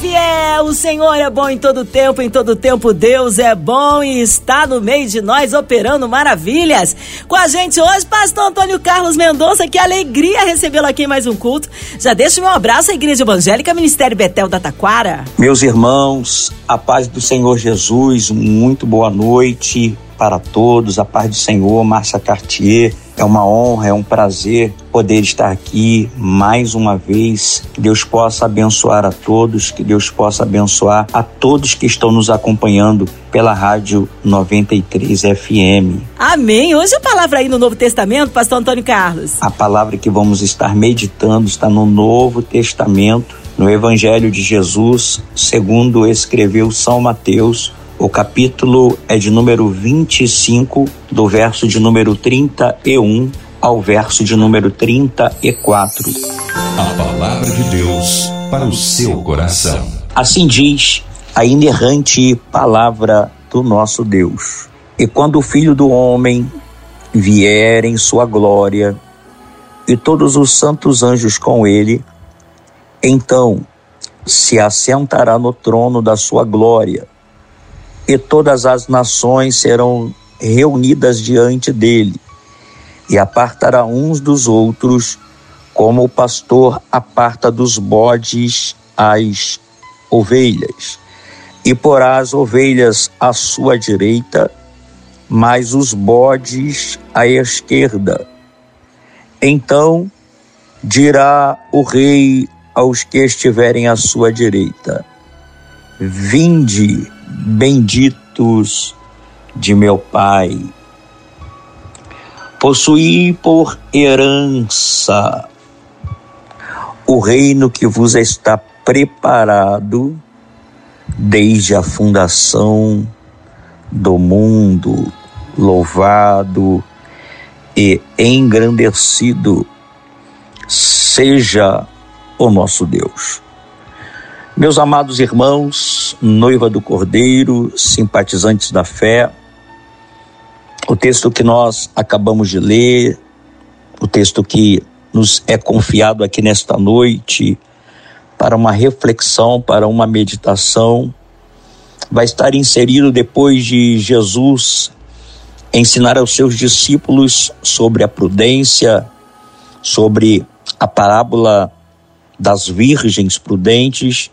Fiel. O Senhor é bom em todo tempo, em todo tempo Deus é bom e está no meio de nós operando maravilhas. Com a gente hoje, pastor Antônio Carlos Mendonça, que alegria recebê-lo aqui em mais um culto. Já deixo meu abraço à Igreja Evangélica Ministério Betel da Taquara. Meus irmãos, a paz do Senhor Jesus, muito boa noite para todos, a paz do Senhor, Márcia Cartier. É uma honra, é um prazer poder estar aqui mais uma vez. Que Deus possa abençoar a todos, que Deus possa abençoar a todos que estão nos acompanhando pela Rádio 93 FM. Amém. Hoje a palavra aí no Novo Testamento, Pastor Antônio Carlos. A palavra que vamos estar meditando está no Novo Testamento, no Evangelho de Jesus, segundo escreveu São Mateus, o capítulo é de número 25, do verso de número 31 ao verso de número 34. A palavra de Deus para o seu coração. Assim diz a inerrante palavra do nosso Deus. E quando o Filho do Homem vier em sua glória, e todos os santos anjos com ele, então se assentará no trono da sua glória e todas as nações serão reunidas diante dele, e apartará uns dos outros, como o pastor aparta dos bodes as ovelhas, e porá as ovelhas à sua direita, mas os bodes à esquerda. Então dirá o rei aos que estiverem à sua direita: Vinde, benditos de meu Pai. Possuí por herança o reino que vos está preparado desde a fundação do mundo. Louvado e engrandecido seja o nosso Deus. Meus amados irmãos, noiva do Cordeiro, simpatizantes da fé, o texto que nós acabamos de ler, o texto que nos é confiado aqui nesta noite para uma reflexão, para uma meditação, vai estar inserido depois de Jesus ensinar aos seus discípulos sobre a prudência, sobre a parábola das virgens prudentes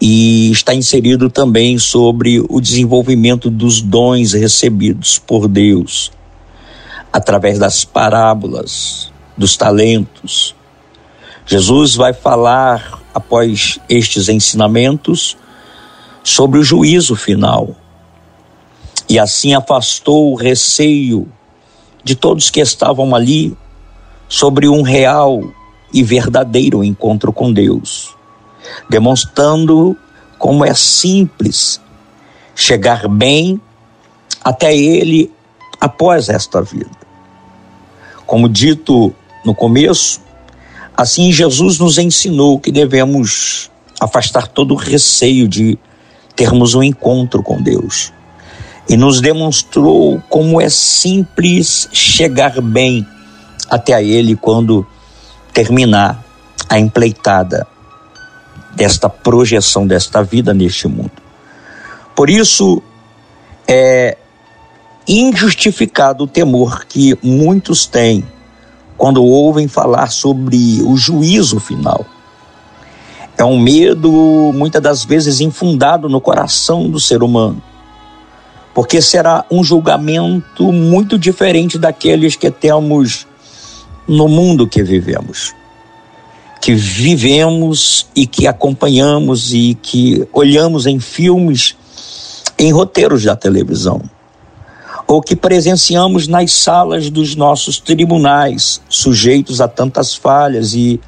e está inserido também sobre o desenvolvimento dos dons recebidos por Deus através das parábolas, dos talentos. Jesus vai falar após estes ensinamentos sobre o juízo final. E assim afastou o receio de todos que estavam ali sobre um real e verdadeiro encontro com Deus demonstrando como é simples chegar bem até Ele após esta vida. Como dito no começo, assim Jesus nos ensinou que devemos afastar todo o receio de termos um encontro com Deus. E nos demonstrou como é simples chegar bem até a Ele quando terminar a empleitada desta projeção desta vida neste mundo. Por isso, é injustificado o temor que muitos têm quando ouvem falar sobre o juízo final. É um medo, muitas das vezes, infundado no coração do ser humano, porque será um julgamento muito diferente daqueles que temos no mundo que vivemos que vivemos e que acompanhamos e que olhamos em filmes, em roteiros da televisão, ou que presenciamos nas salas dos nossos tribunais, sujeitos a tantas falhas e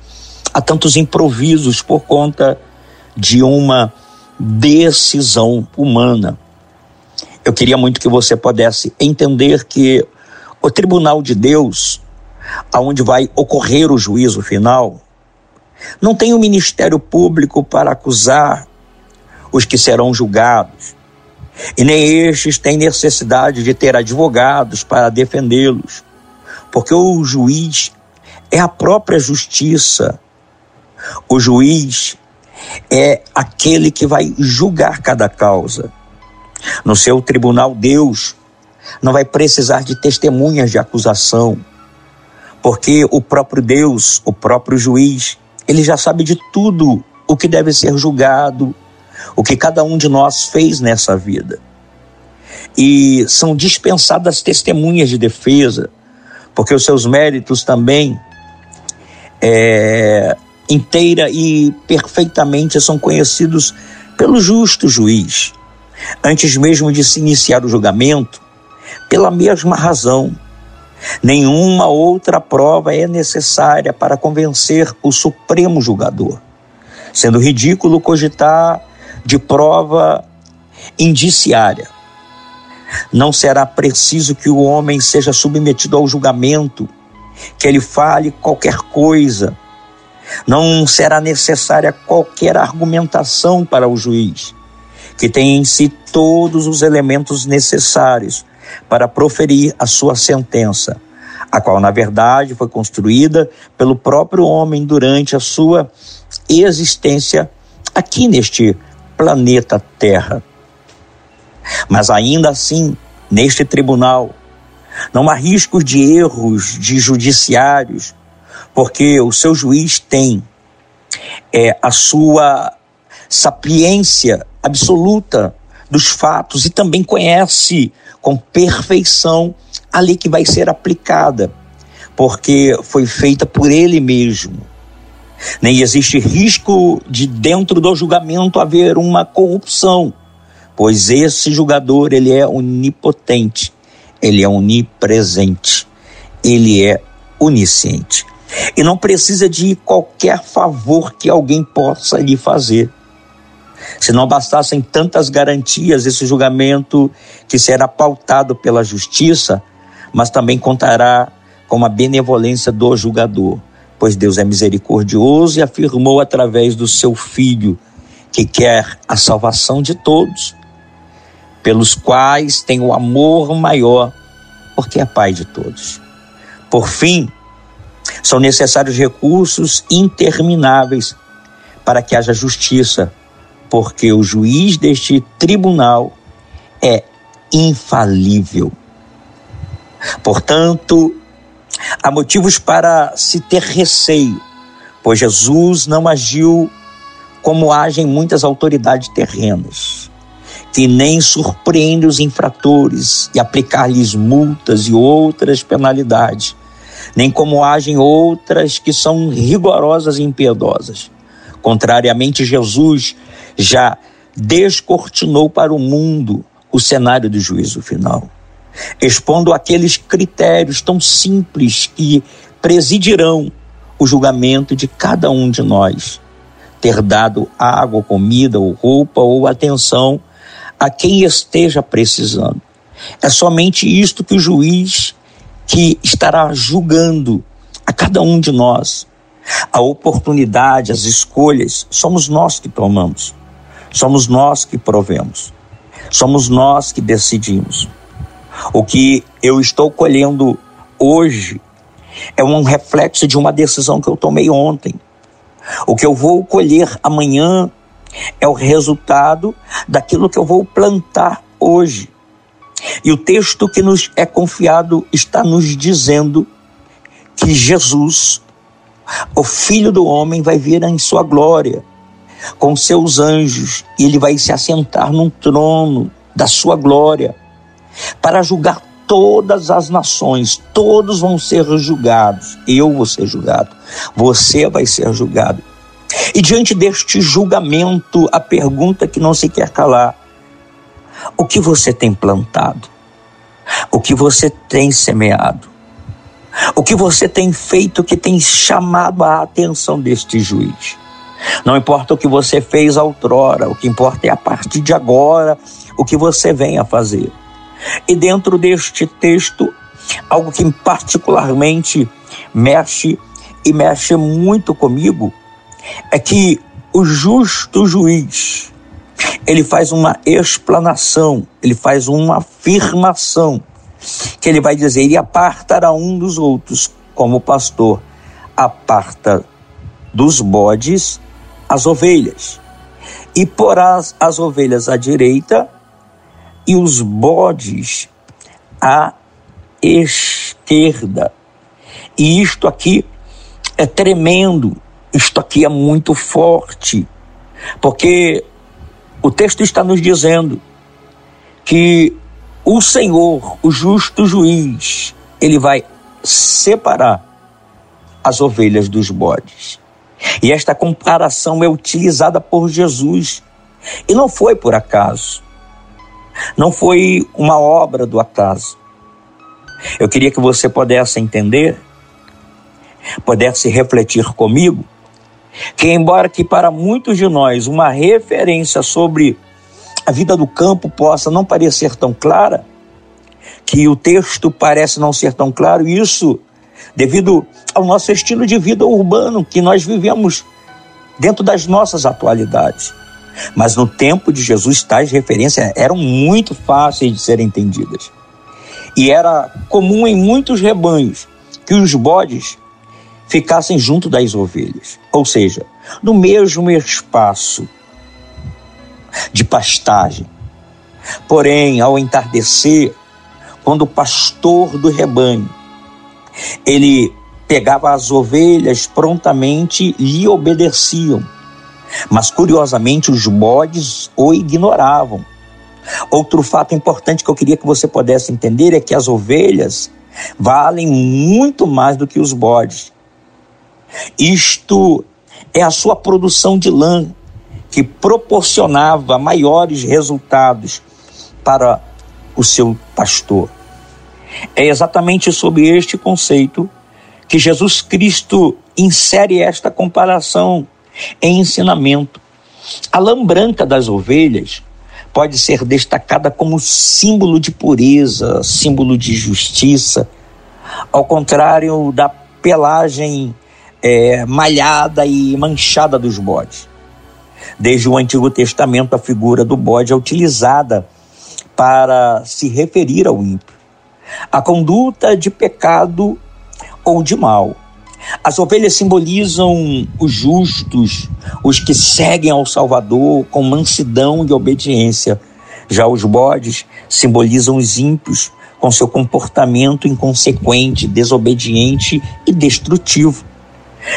a tantos improvisos por conta de uma decisão humana. Eu queria muito que você pudesse entender que o tribunal de Deus, aonde vai ocorrer o juízo final, não tem o um Ministério Público para acusar os que serão julgados, e nem estes têm necessidade de ter advogados para defendê-los, porque o juiz é a própria justiça. O juiz é aquele que vai julgar cada causa. No seu tribunal, Deus não vai precisar de testemunhas de acusação, porque o próprio Deus, o próprio juiz, ele já sabe de tudo o que deve ser julgado, o que cada um de nós fez nessa vida. E são dispensadas testemunhas de defesa, porque os seus méritos também é, inteira e perfeitamente são conhecidos pelo justo juiz. Antes mesmo de se iniciar o julgamento, pela mesma razão, nenhuma outra prova é necessária para convencer o Supremo Julgador, sendo ridículo cogitar de prova indiciária. Não será preciso que o homem seja submetido ao julgamento, que ele fale qualquer coisa. Não será necessária qualquer argumentação para o juiz, que tem em si todos os elementos necessários para proferir a sua sentença, a qual, na verdade, foi construída pelo próprio homem durante a sua existência aqui neste planeta Terra. Mas ainda assim, neste tribunal, não há riscos de erros de judiciários, porque o seu juiz tem é, a sua sapiência absoluta dos fatos e também conhece com perfeição a lei que vai ser aplicada, porque foi feita por ele mesmo. Nem existe risco de dentro do julgamento haver uma corrupção, pois esse julgador ele é onipotente, ele é onipresente, ele é onisciente. E não precisa de qualquer favor que alguém possa lhe fazer. Se não bastassem tantas garantias, esse julgamento que será pautado pela justiça, mas também contará com a benevolência do julgador, pois Deus é misericordioso e afirmou através do seu Filho que quer a salvação de todos, pelos quais tem o amor maior, porque é Pai de todos. Por fim, são necessários recursos intermináveis para que haja justiça porque o juiz deste tribunal é infalível. Portanto, há motivos para se ter receio, pois Jesus não agiu como agem muitas autoridades terrenas, que nem surpreende os infratores e aplicar-lhes multas e outras penalidades, nem como agem outras que são rigorosas e impiedosas. Contrariamente, Jesus já descortinou para o mundo o cenário do juízo final, expondo aqueles critérios tão simples que presidirão o julgamento de cada um de nós. Ter dado água, comida ou roupa ou atenção a quem esteja precisando. É somente isto que o juiz que estará julgando a cada um de nós. A oportunidade, as escolhas, somos nós que tomamos. Somos nós que provemos. Somos nós que decidimos. O que eu estou colhendo hoje é um reflexo de uma decisão que eu tomei ontem. O que eu vou colher amanhã é o resultado daquilo que eu vou plantar hoje. E o texto que nos é confiado está nos dizendo que Jesus, o Filho do Homem, vai vir em sua glória com seus anjos, e ele vai se assentar num trono da sua glória para julgar todas as nações, todos vão ser julgados. Eu vou ser julgado, você vai ser julgado. E diante deste julgamento, a pergunta que não se quer calar: o que você tem plantado? O que você tem semeado? O que você tem feito que tem chamado a atenção deste juiz? Não importa o que você fez outrora, o que importa é a partir de agora o que você vem a fazer. E dentro deste texto, algo que particularmente mexe e mexe muito comigo é que o justo juiz, ele faz uma explanação, ele faz uma afirmação, que ele vai dizer: ele apartará um dos outros, como o pastor aparta dos bodes as ovelhas, e porá as ovelhas à direita e os bodes à esquerda. E isto aqui é tremendo, isto aqui é muito forte, porque o texto está nos dizendo que o Senhor, o justo juiz, ele vai separar as ovelhas dos bodes. E esta comparação é utilizada por Jesus. E não foi por acaso. Não foi uma obra do acaso. Eu queria que você pudesse entender, pudesse refletir comigo, que embora que para muitos de nós uma referência sobre a vida do campo possa não parecer tão clara, que o texto parece não ser tão claro, isso devido ao nosso estilo de vida urbano que nós vivemos dentro das nossas atualidades. Mas no tempo de Jesus, tais referências eram muito fáceis de serem entendidas. E era comum em muitos rebanhos que os bodes ficassem junto das ovelhas, ou seja, no mesmo espaço de pastagem. Porém, ao entardecer, quando o pastor do rebanho ele pegava as ovelhas prontamente lhe obedeciam, mas curiosamente os bodes o ignoravam. Outro fato importante que eu queria que você pudesse entender é que as ovelhas valem muito mais do que os bodes. Isto é a sua produção de lã que proporcionava maiores resultados para o seu pastor. É exatamente sob este conceito que Jesus Cristo insere esta comparação em ensinamento. A lã branca das ovelhas pode ser destacada como símbolo de pureza, símbolo de justiça, ao contrário da pelagem é, malhada e manchada dos bodes. Desde o Antigo Testamento, a figura do bode é utilizada para se referir ao ímpio. A conduta de pecado ou de mal. As ovelhas simbolizam os justos, os que seguem ao Salvador com mansidão e obediência. Já os bodes simbolizam os ímpios, com seu comportamento inconsequente, desobediente e destrutivo.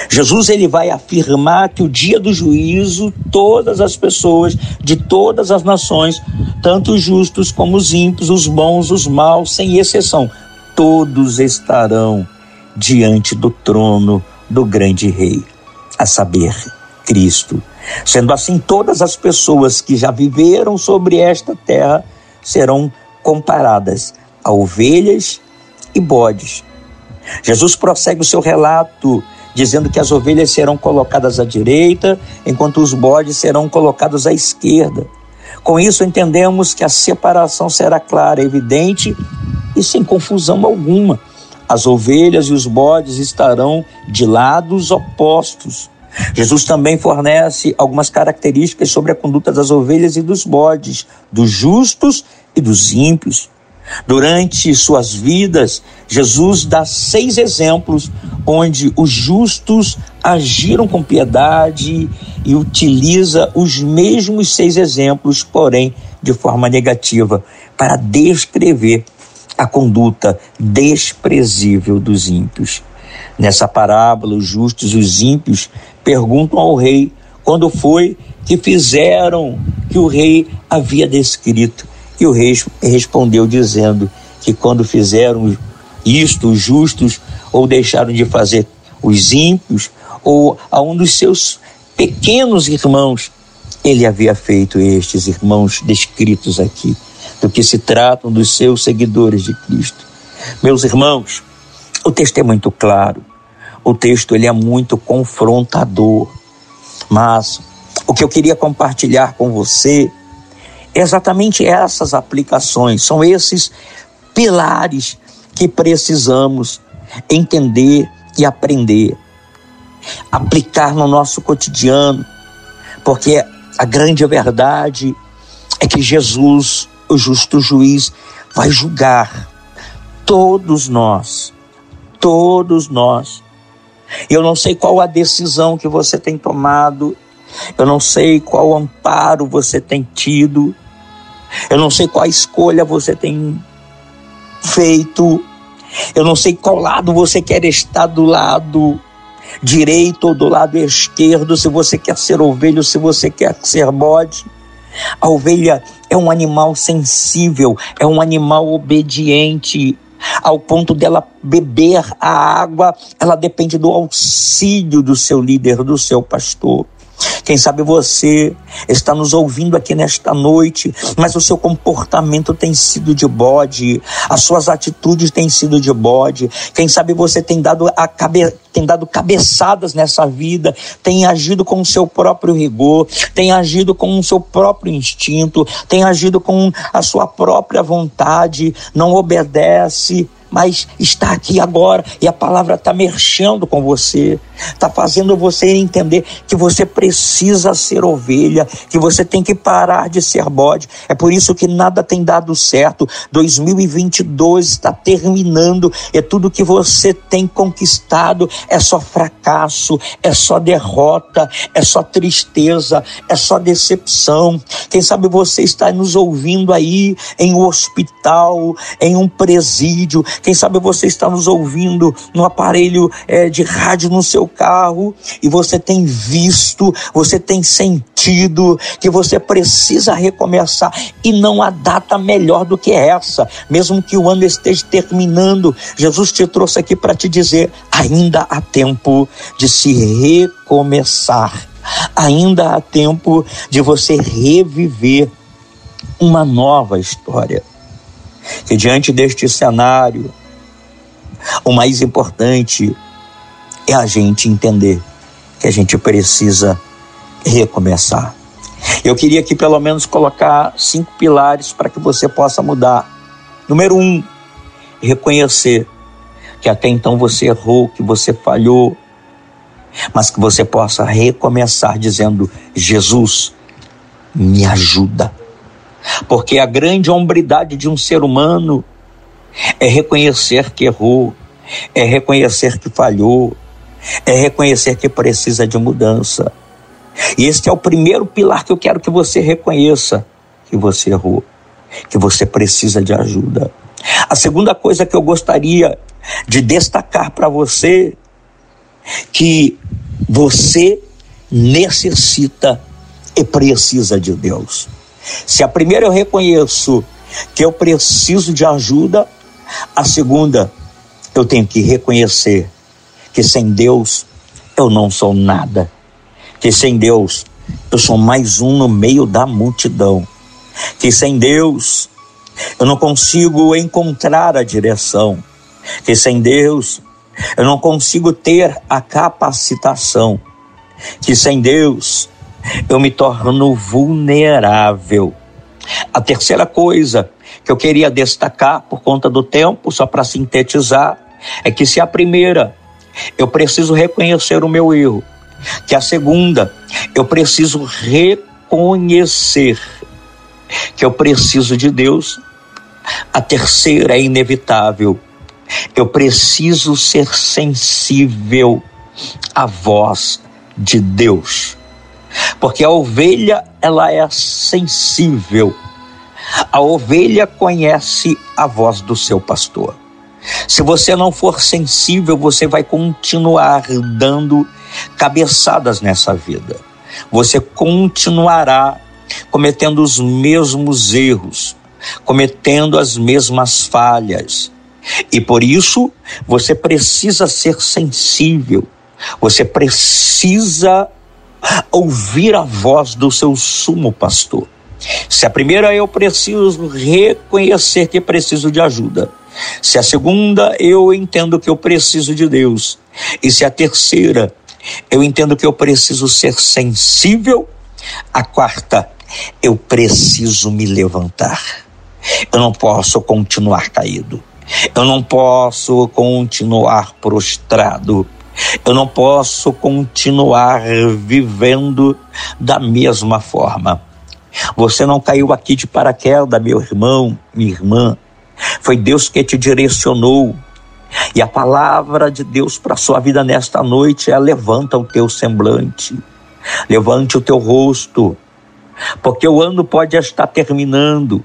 Jesus ele vai afirmar que o dia do juízo todas as pessoas de todas as nações, tanto os justos como os ímpios, os bons, os maus, sem exceção, todos estarão diante do trono do grande rei, a saber, Cristo. Sendo assim, todas as pessoas que já viveram sobre esta terra serão comparadas a ovelhas e bodes. Jesus prossegue o seu relato dizendo que as ovelhas serão colocadas à direita, enquanto os bodes serão colocados à esquerda. Com isso, entendemos que a separação será clara, evidente e sem confusão alguma. As ovelhas e os bodes estarão de lados opostos. Jesus também fornece algumas características sobre a conduta das ovelhas e dos bodes, dos justos e dos ímpios. Durante suas vidas, Jesus dá seis exemplos onde os justos agiram com piedade e utiliza os mesmos seis exemplos, porém de forma negativa, para descrever a conduta desprezível dos ímpios. Nessa parábola, os justos e os ímpios perguntam ao rei quando foi que fizeram que o rei havia descrito. E o rei respondeu dizendo que quando fizeram isto, os justos, ou deixaram de fazer os ímpios, ou a um dos seus pequenos irmãos, ele havia feito estes irmãos descritos aqui, do que se tratam dos seus seguidores de Cristo. Meus irmãos, o texto é muito claro, o texto ele é muito confrontador, mas o que eu queria compartilhar com você exatamente essas aplicações, são esses pilares que precisamos entender e aprender, aplicar no nosso cotidiano, porque a grande verdade é que Jesus, o justo juiz, vai julgar todos nós, todos nós. Eu não sei qual a decisão que você tem tomado, eu não sei qual amparo você tem tido, eu não sei qual escolha você tem feito, eu não sei qual lado você quer estar do lado direito ou do lado esquerdo, se você quer ser ovelha, se você quer ser bode. A ovelha é um animal sensível, é um animal obediente, ao ponto dela beber a água, ela depende do auxílio do seu líder, do seu pastor. Quem sabe você está nos ouvindo aqui nesta noite, mas o seu comportamento tem sido de bode, as suas atitudes têm sido de bode. Quem sabe você tem dado, a tem dado cabeçadas nessa vida, tem agido com o seu próprio rigor, tem agido com o seu próprio instinto, tem agido com a sua própria vontade, não obedece mas está aqui agora e a palavra está mexendo com você, está fazendo você entender que você precisa ser ovelha, que você tem que parar de ser bode. É por isso que nada tem dado certo. 2022 está terminando e tudo que você tem conquistado é só fracasso, é só derrota, é só tristeza, é só decepção. Quem sabe você está nos ouvindo aí em um hospital, em um presídio, quem sabe você está nos ouvindo no aparelho é, de rádio no seu carro e você tem visto, você tem sentido que você precisa recomeçar e não há data melhor do que essa, mesmo que o ano esteja terminando. Jesus te trouxe aqui para te dizer: ainda há tempo de se recomeçar. Ainda há tempo de você reviver uma nova história que diante deste cenário, o mais importante é a gente entender que a gente precisa recomeçar. Eu queria aqui pelo menos colocar cinco pilares para que você possa mudar. Número um, reconhecer que até então você errou, que você falhou, mas que você possa recomeçar dizendo: Jesus, me ajuda. Porque a grande hombridade de um ser humano é reconhecer que errou, é reconhecer que falhou, é reconhecer que precisa de mudança. E este é o primeiro pilar que eu quero que você reconheça que você errou, que você precisa de ajuda. A segunda coisa que eu gostaria de destacar para você que você necessita e precisa de Deus. Se a primeira eu reconheço que eu preciso de ajuda, a segunda, eu tenho que reconhecer que sem Deus eu não sou nada. Que sem Deus eu sou mais um no meio da multidão. Que sem Deus eu não consigo encontrar a direção. Que sem Deus eu não consigo ter a capacitação. Que sem Deus eu me torno vulnerável. A terceira coisa que eu queria destacar por conta do tempo, só para sintetizar, é que se a primeira eu preciso reconhecer o meu erro, que a segunda eu preciso reconhecer que eu preciso de Deus, a terceira é inevitável. Eu preciso ser sensível à voz de Deus. Porque a ovelha, ela é sensível a ovelha conhece a voz do seu pastor. Se você não for sensível, você vai continuar dando cabeçadas nessa vida. Você continuará cometendo os mesmos erros, cometendo as mesmas falhas. E por isso, você precisa ser sensível. Você precisa ouvir a voz do seu sumo pastor. Se a primeira eu preciso reconhecer que preciso de ajuda. Se a segunda eu entendo que eu preciso de Deus. E se a terceira eu entendo que eu preciso ser sensível. A quarta, eu preciso me levantar. Eu não posso continuar caído. Eu não posso continuar prostrado. Eu não posso continuar vivendo da mesma forma. Você não caiu aqui de paraquedas, meu irmão, minha irmã. Foi Deus que te direcionou. E a palavra de Deus para sua vida nesta noite é: levanta o teu semblante, levante o teu rosto, porque o ano pode estar terminando,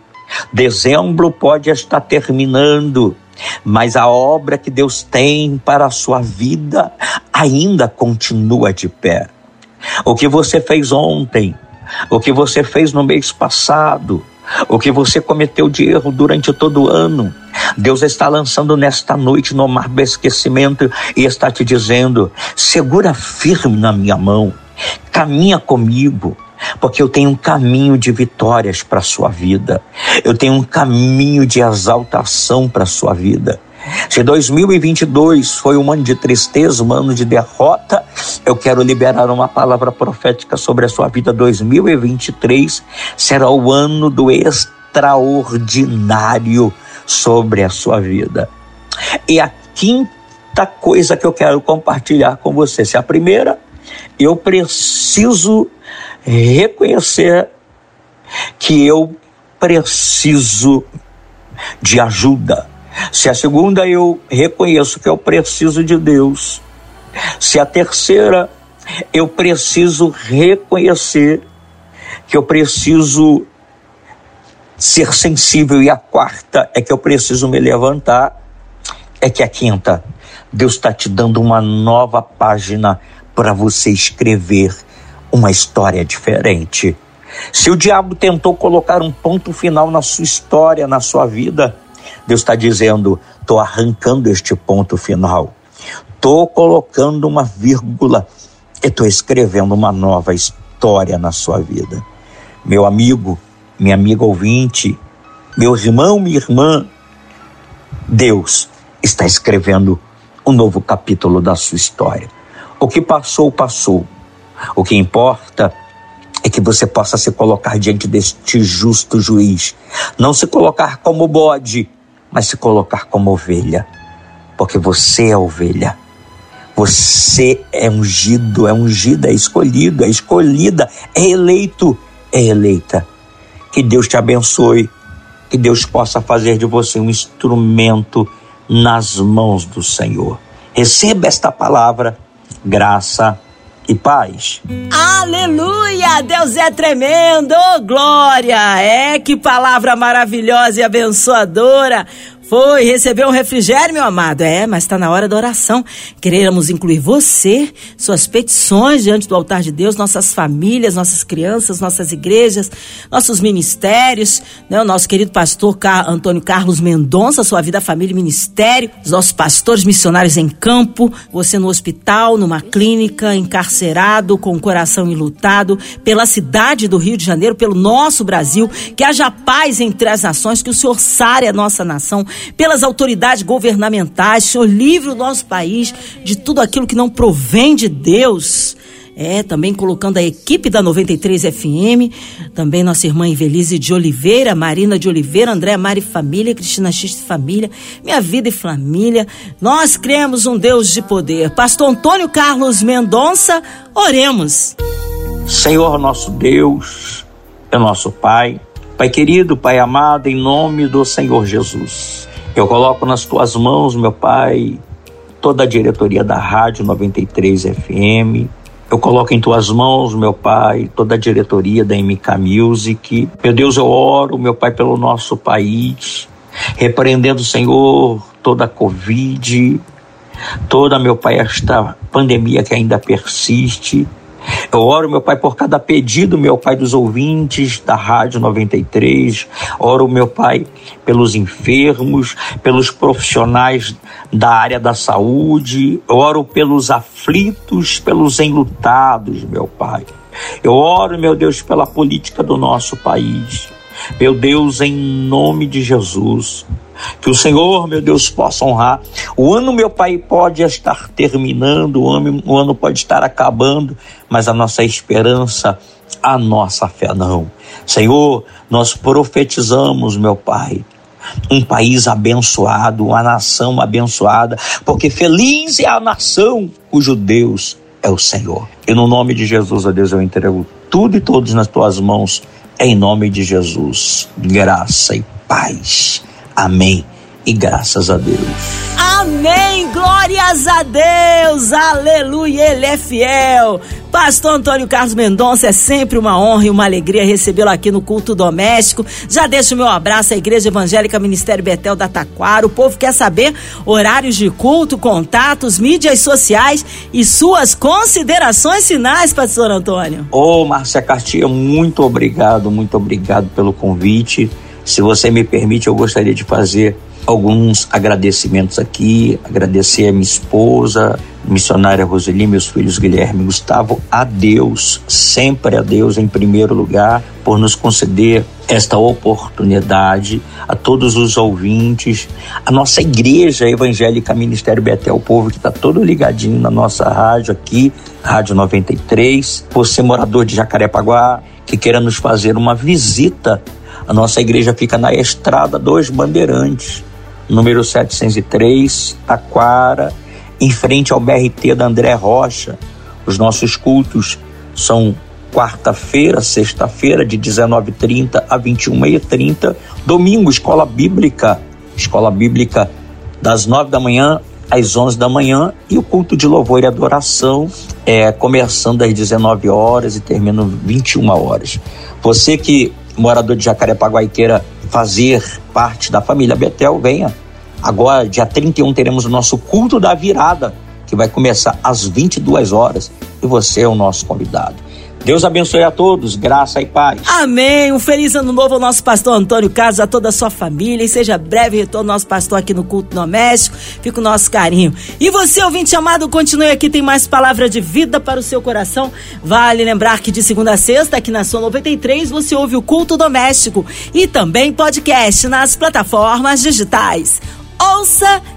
dezembro pode estar terminando, mas a obra que Deus tem para a sua vida ainda continua de pé. O que você fez ontem, o que você fez no mês passado, o que você cometeu de erro durante todo o ano. Deus está lançando nesta noite no mar do esquecimento e está te dizendo: segura firme na minha mão, caminha comigo, porque eu tenho um caminho de vitórias para a sua vida, eu tenho um caminho de exaltação para a sua vida. Se 2022 foi um ano de tristeza, um ano de derrota, eu quero liberar uma palavra profética sobre a sua vida. 2023 será o ano do extraordinário sobre a sua vida. E a quinta coisa que eu quero compartilhar com você, se a primeira, eu preciso reconhecer que eu preciso de ajuda. Se a segunda eu reconheço que eu preciso de Deus. Se a terceira eu preciso reconhecer que eu preciso ser sensível e a quarta é que eu preciso me levantar, é que a quinta Deus está te dando uma nova página para você escrever uma história diferente. Se o diabo tentou colocar um ponto final na sua história, na sua vida, Deus está dizendo: estou arrancando este ponto final, estou colocando uma vírgula e estou escrevendo uma nova história na sua vida. Meu amigo, minha amiga ouvinte, meu irmão, minha irmã, Deus está escrevendo um novo capítulo da sua história. O que passou, passou. O que importa é que você possa se colocar diante deste justo juiz. Não se colocar como bode, mas se colocar como ovelha, porque você é ovelha. Você é ungido, é ungida, é escolhido, é escolhida, é eleito, é eleita. Que Deus te abençoe, que Deus possa fazer de você um instrumento nas mãos do Senhor. Receba esta palavra, graça e paz. Aleluia! Deus é tremendo! Glória! É que palavra maravilhosa e abençoadora! Foi, recebeu um refrigério, meu amado. É, mas está na hora da oração. Queremos incluir você, suas petições diante do altar de Deus, nossas famílias, nossas crianças, nossas igrejas, nossos ministérios, né? O nosso querido pastor Antônio Carlos Mendonça, sua vida, família e ministério, os nossos pastores missionários em campo, você no hospital, numa clínica, encarcerado, com o coração enlutado, pela cidade do Rio de Janeiro, pelo nosso Brasil, que haja paz entre as nações, que o Senhor sare a nossa nação pelas autoridades governamentais. Senhor, livre o nosso país de tudo aquilo que não provém de Deus. É, também colocando a equipe da 93 FM, também nossa irmã Ivelise de Oliveira, Marina de Oliveira, André Mari Família, Cristina X Família, Minha Vida e Família. Nós cremos um Deus de poder. Pastor Antônio Carlos Mendonça, oremos. Senhor nosso Deus, é nosso Pai, Pai querido, Pai amado, em nome do Senhor Jesus, eu coloco nas tuas mãos, meu Pai, toda a diretoria da Rádio 93 FM. Eu coloco em tuas mãos, meu Pai, toda a diretoria da MK Music. Meu Deus, eu oro, meu Pai, pelo nosso país, repreendendo, Senhor, toda a Covid, toda, meu Pai, esta pandemia que ainda persiste. Eu oro, meu Pai, por cada pedido, meu Pai, dos ouvintes da Rádio 93. Oro, meu Pai, pelos enfermos, pelos profissionais da área da saúde. Oro pelos aflitos, pelos enlutados, meu Pai. Eu oro, meu Deus, pela política do nosso país. Meu Deus, em nome de Jesus, que o Senhor, meu Deus, possa honrar. O ano, meu Pai, pode estar terminando, o ano, pode estar acabando, mas a nossa esperança, a nossa fé não. Senhor, nós profetizamos, meu Pai, um país abençoado, uma nação abençoada, porque feliz é a nação cujo Deus é o Senhor. E no nome de Jesus, ó Deus, eu entrego tudo e todos nas tuas mãos, em nome de Jesus. Graça e paz. Amém. E graças a Deus. Amém. Glórias a Deus. Aleluia. Ele é fiel. Pastor Antônio Carlos Mendonça, é sempre uma honra e uma alegria recebê-lo aqui no culto doméstico. Já deixo o meu abraço à Igreja Evangélica Ministério Betel da Taquara. O povo quer saber horários de culto, contatos, mídias sociais e suas considerações finais, Pastor Antônio. Ô, Márcia Cartier, muito obrigado, muito obrigado pelo convite. Se você me permite, eu gostaria de fazer alguns agradecimentos aqui, agradecer a minha esposa, missionária Roseli, meus filhos Guilherme e Gustavo, a Deus, sempre a Deus em primeiro lugar, por nos conceder esta oportunidade, a todos os ouvintes, a nossa igreja evangélica Ministério Betel, o povo que está todo ligadinho na nossa rádio aqui, Rádio 93, por ser morador de Jacarepaguá, que queira nos fazer uma visita. A nossa igreja fica na Estrada dos Bandeirantes, número 703, Taquara, em frente ao BRT da André Rocha. Os nossos cultos são quarta-feira, sexta-feira, de 19h30 a 21h30. Domingo, escola bíblica, escola bíblica das 9 da manhã às 11 da manhã e o culto de louvor e adoração é começando às 19 horas e terminando 21 horas. Você que morador de Jacarepaguá queira fazer parte da família Betel, venha. Agora, dia 31, teremos o nosso culto da virada, que vai começar às 22 horas, e você é o nosso convidado. Deus abençoe a todos, graça e paz. Amém. Um feliz ano novo ao nosso pastor Antônio Carlos, a toda a sua família. E seja breve retorno nosso pastor aqui no culto doméstico. Fica o nosso carinho. E você, ouvinte amado, continue aqui, tem mais palavra de vida para o seu coração. Vale lembrar que de segunda a sexta, aqui na sua 93, você ouve o culto doméstico e também podcast nas plataformas digitais ouça